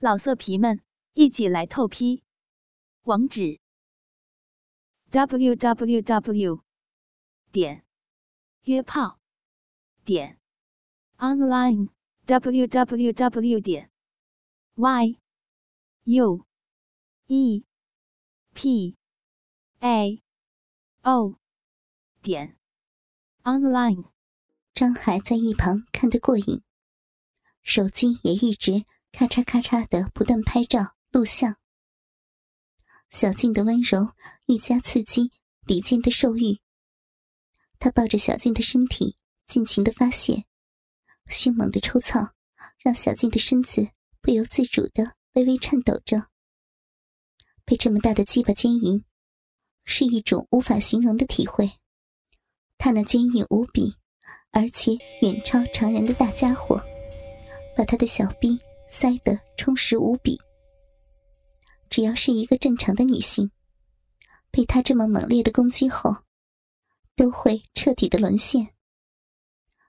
老色皮们，一起来透批！网址：w w w 点约炮点 online w w w 点 y u e p a o 点 online。张海在一旁看得过瘾，手机也一直。咔嚓咔嚓的不断拍照录像，小静的温柔愈加刺激李健的兽欲。他抱着小静的身体尽情的发泄，迅猛的抽操让小静的身子不由自主的微微颤抖着。被这么大的鸡巴奸淫，是一种无法形容的体会。他那坚硬无比，而且远超常人的大家伙，把他的小臂。塞得充实无比。只要是一个正常的女性，被他这么猛烈的攻击后，都会彻底的沦陷。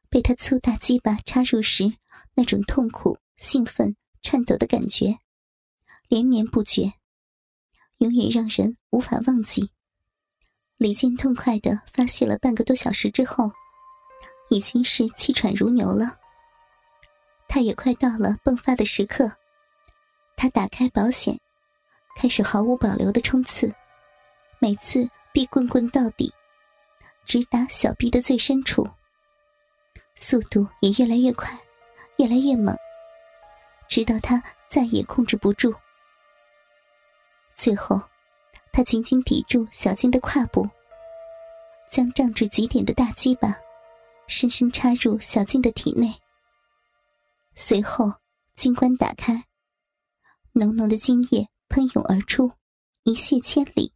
被他粗大鸡巴插入时，那种痛苦、兴奋、颤抖的感觉，连绵不绝，永远让人无法忘记。李健痛快的发泄了半个多小时之后，已经是气喘如牛了。他也快到了迸发的时刻，他打开保险，开始毫无保留的冲刺，每次必棍棍到底，直达小臂的最深处。速度也越来越快，越来越猛，直到他再也控制不住。最后，他紧紧抵住小静的胯部，将胀至极点的大鸡巴深深插入小静的体内。随后，金棺打开，浓浓的精液喷涌而出，一泻千里。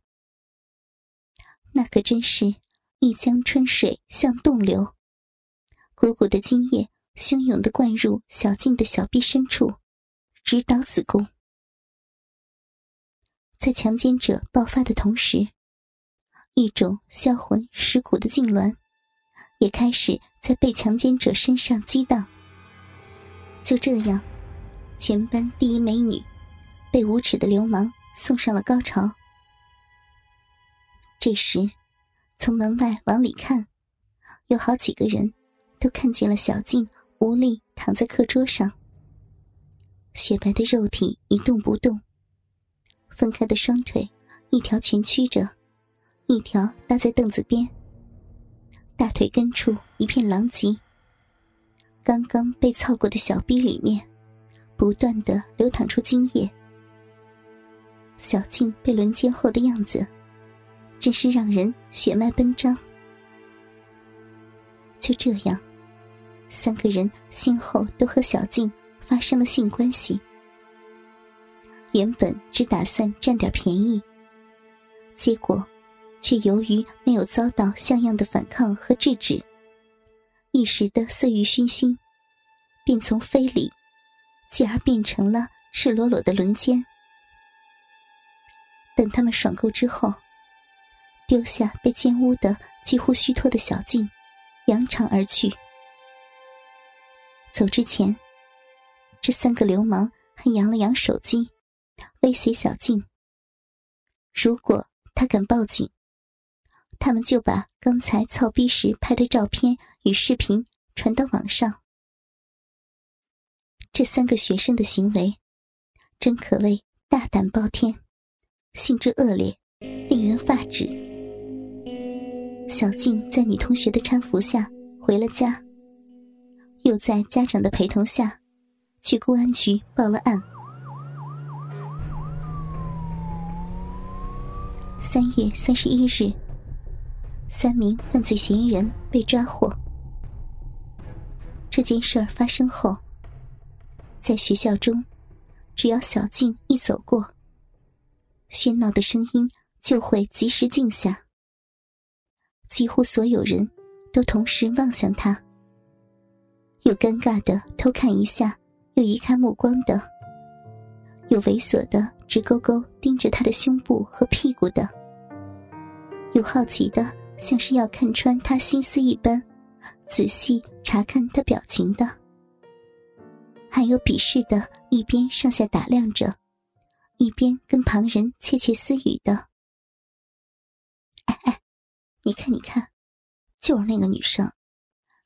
那可真是一江春水向东流，股股的精液汹涌的灌入小静的小臂深处，直捣子宫。在强奸者爆发的同时，一种销魂蚀骨的痉挛，也开始在被强奸者身上激荡。就这样，全班第一美女被无耻的流氓送上了高潮。这时，从门外往里看，有好几个人都看见了小静无力躺在课桌上，雪白的肉体一动不动，分开的双腿一条蜷曲着，一条搭在凳子边，大腿根处一片狼藉。刚刚被操过的小逼里面，不断的流淌出精液。小静被轮奸后的样子，真是让人血脉奔张。就这样，三个人先后都和小静发生了性关系。原本只打算占点便宜，结果却由于没有遭到像样的反抗和制止。一时的色欲熏心，便从非礼，继而变成了赤裸裸的轮奸。等他们爽够之后，丢下被奸污的几乎虚脱的小静，扬长而去。走之前，这三个流氓还扬了扬手机，威胁小静：如果他敢报警。他们就把刚才操逼时拍的照片与视频传到网上。这三个学生的行为，真可谓大胆包天，性质恶劣，令人发指。小静在女同学的搀扶下回了家，又在家长的陪同下，去公安局报了案。三月三十一日。三名犯罪嫌疑人被抓获。这件事儿发生后，在学校中，只要小静一走过，喧闹的声音就会及时静下。几乎所有人都同时望向他，有尴尬的偷看一下，又移开目光的；有猥琐的直勾勾盯着他的胸部和屁股的；有好奇的。像是要看穿他心思一般，仔细查看他表情的。还有鄙视的，一边上下打量着，一边跟旁人窃窃私语的：“哎哎，你看你看，就是那个女生，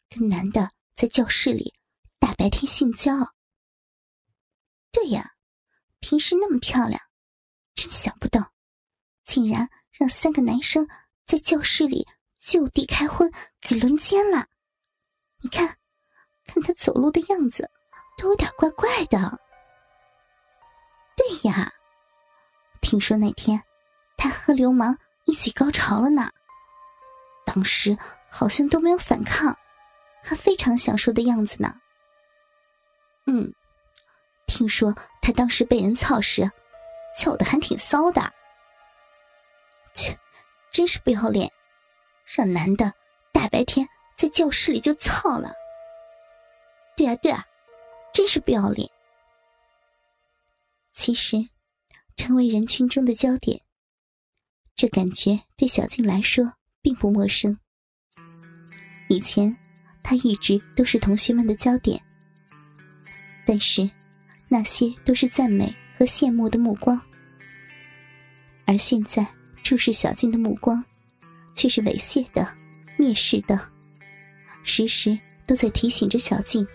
跟男的在教室里大白天性交。对呀，平时那么漂亮，真想不到，竟然让三个男生在教室里就地开荤给轮奸了。你看，看他走路的样子。”都有点怪怪的。对呀，听说那天他和流氓一起高潮了呢。当时好像都没有反抗，还非常享受的样子呢。嗯，听说他当时被人操时，操的还挺骚的。切，真是不要脸，让男的大白天在教室里就操了。对啊，对啊。真是不要脸！其实，成为人群中的焦点，这感觉对小静来说并不陌生。以前，她一直都是同学们的焦点，但是那些都是赞美和羡慕的目光，而现在注视小静的目光，却是猥亵的、蔑视的，时时都在提醒着小静。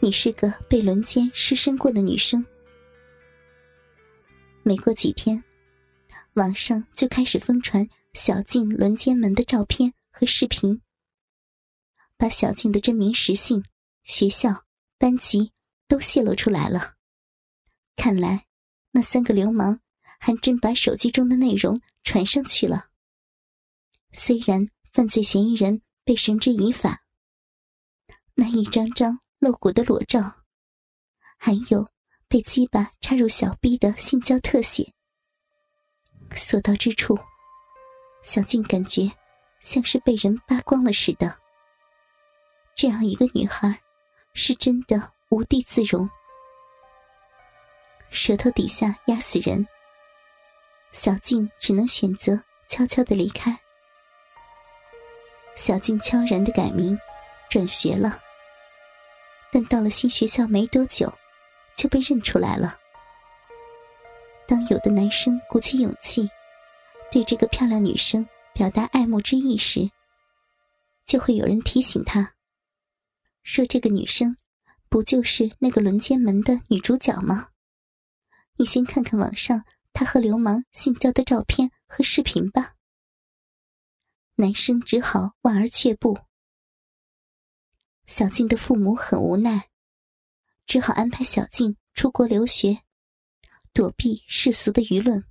你是个被轮奸失身过的女生，没过几天，网上就开始疯传小静轮奸门的照片和视频，把小静的真名实姓、学校、班级都泄露出来了。看来，那三个流氓还真把手机中的内容传上去了。虽然犯罪嫌疑人被绳之以法，那一张张。露骨的裸照，还有被鸡巴插入小臂的性交特写，所到之处，小静感觉像是被人扒光了似的。这样一个女孩，是真的无地自容，舌头底下压死人。小静只能选择悄悄的离开。小静悄然的改名，转学了。但到了新学校没多久，就被认出来了。当有的男生鼓起勇气，对这个漂亮女生表达爱慕之意时，就会有人提醒他，说这个女生不就是那个轮奸门的女主角吗？你先看看网上她和流氓性交的照片和视频吧。男生只好望而却步。小静的父母很无奈，只好安排小静出国留学，躲避世俗的舆论。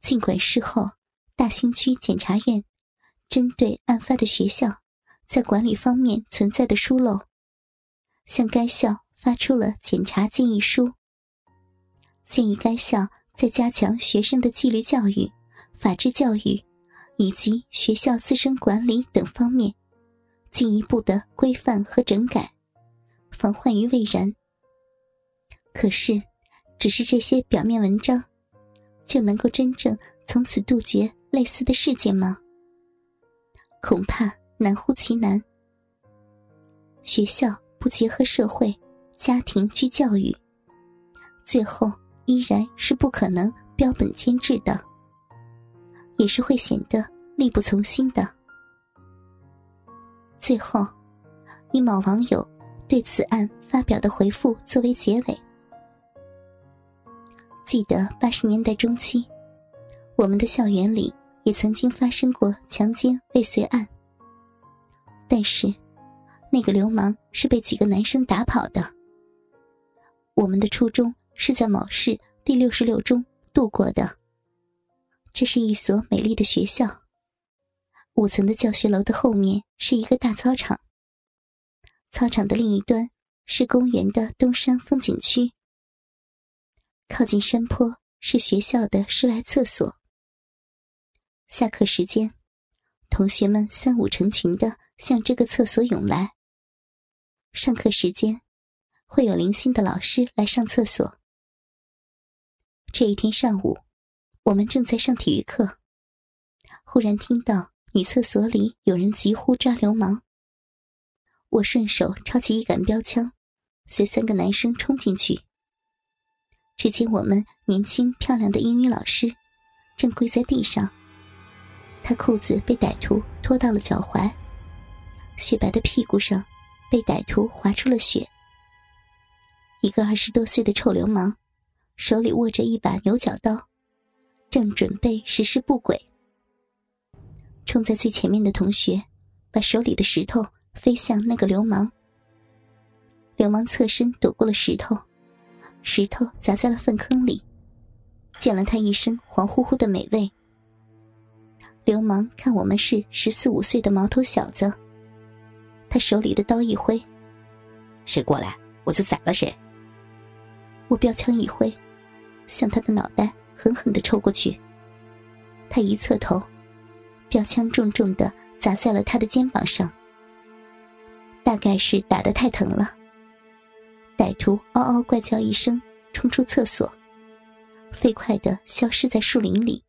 尽管事后大兴区检察院针对案发的学校在管理方面存在的疏漏，向该校发出了检查建议书，建议该校在加强学生的纪律教育、法治教育以及学校自身管理等方面。进一步的规范和整改，防患于未然。可是，只是这些表面文章，就能够真正从此杜绝类似的事件吗？恐怕难乎其难。学校不结合社会、家庭去教育，最后依然是不可能标本兼治的，也是会显得力不从心的。最后，以某网友对此案发表的回复作为结尾。记得八十年代中期，我们的校园里也曾经发生过强奸未遂案，但是那个流氓是被几个男生打跑的。我们的初中是在某市第六十六中度过的，这是一所美丽的学校。五层的教学楼的后面是一个大操场，操场的另一端是公园的东山风景区。靠近山坡是学校的室外厕所。下课时间，同学们三五成群的向这个厕所涌来。上课时间，会有零星的老师来上厕所。这一天上午，我们正在上体育课，忽然听到。女厕所里有人急呼抓流氓，我顺手抄起一杆标枪，随三个男生冲进去。只见我们年轻漂亮的英语老师正跪在地上，他裤子被歹徒拖到了脚踝，雪白的屁股上被歹徒划出了血。一个二十多岁的臭流氓，手里握着一把牛角刀，正准备实施不轨。冲在最前面的同学，把手里的石头飞向那个流氓。流氓侧身躲过了石头。石头砸在了粪坑里，溅了他一身黄乎乎的美味。流氓看我们是十四五岁的毛头小子，他手里的刀一挥，谁过来我就宰了谁。我标枪一挥，向他的脑袋狠狠的抽过去。他一侧头，标枪重重的砸在了他的肩膀上，大概是打的太疼了。歹徒嗷嗷怪叫一声，冲出厕所，飞快的消失在树林里。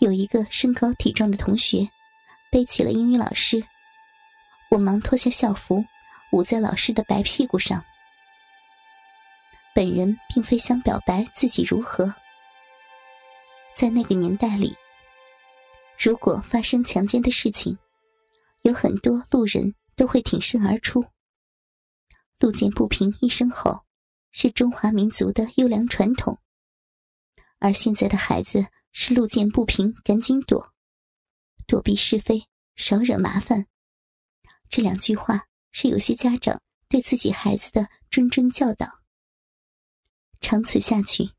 有一个身高体壮的同学背起了英语老师，我忙脱下校服捂在老师的白屁股上。本人并非想表白自己如何，在那个年代里，如果发生强奸的事情，有很多路人都会挺身而出。路见不平一声吼，是中华民族的优良传统。而现在的孩子是路见不平赶紧躲，躲避是非，少惹麻烦。这两句话是有些家长对自己孩子的谆谆教导。长此下去，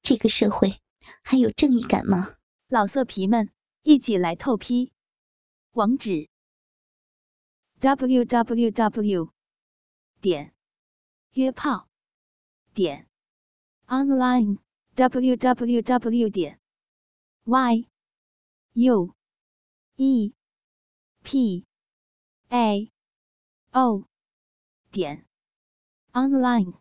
这个社会还有正义感吗？老色皮们，一起来透批！网址：w w w. 点约炮点 online w w w 点 y u e p a o 点 online。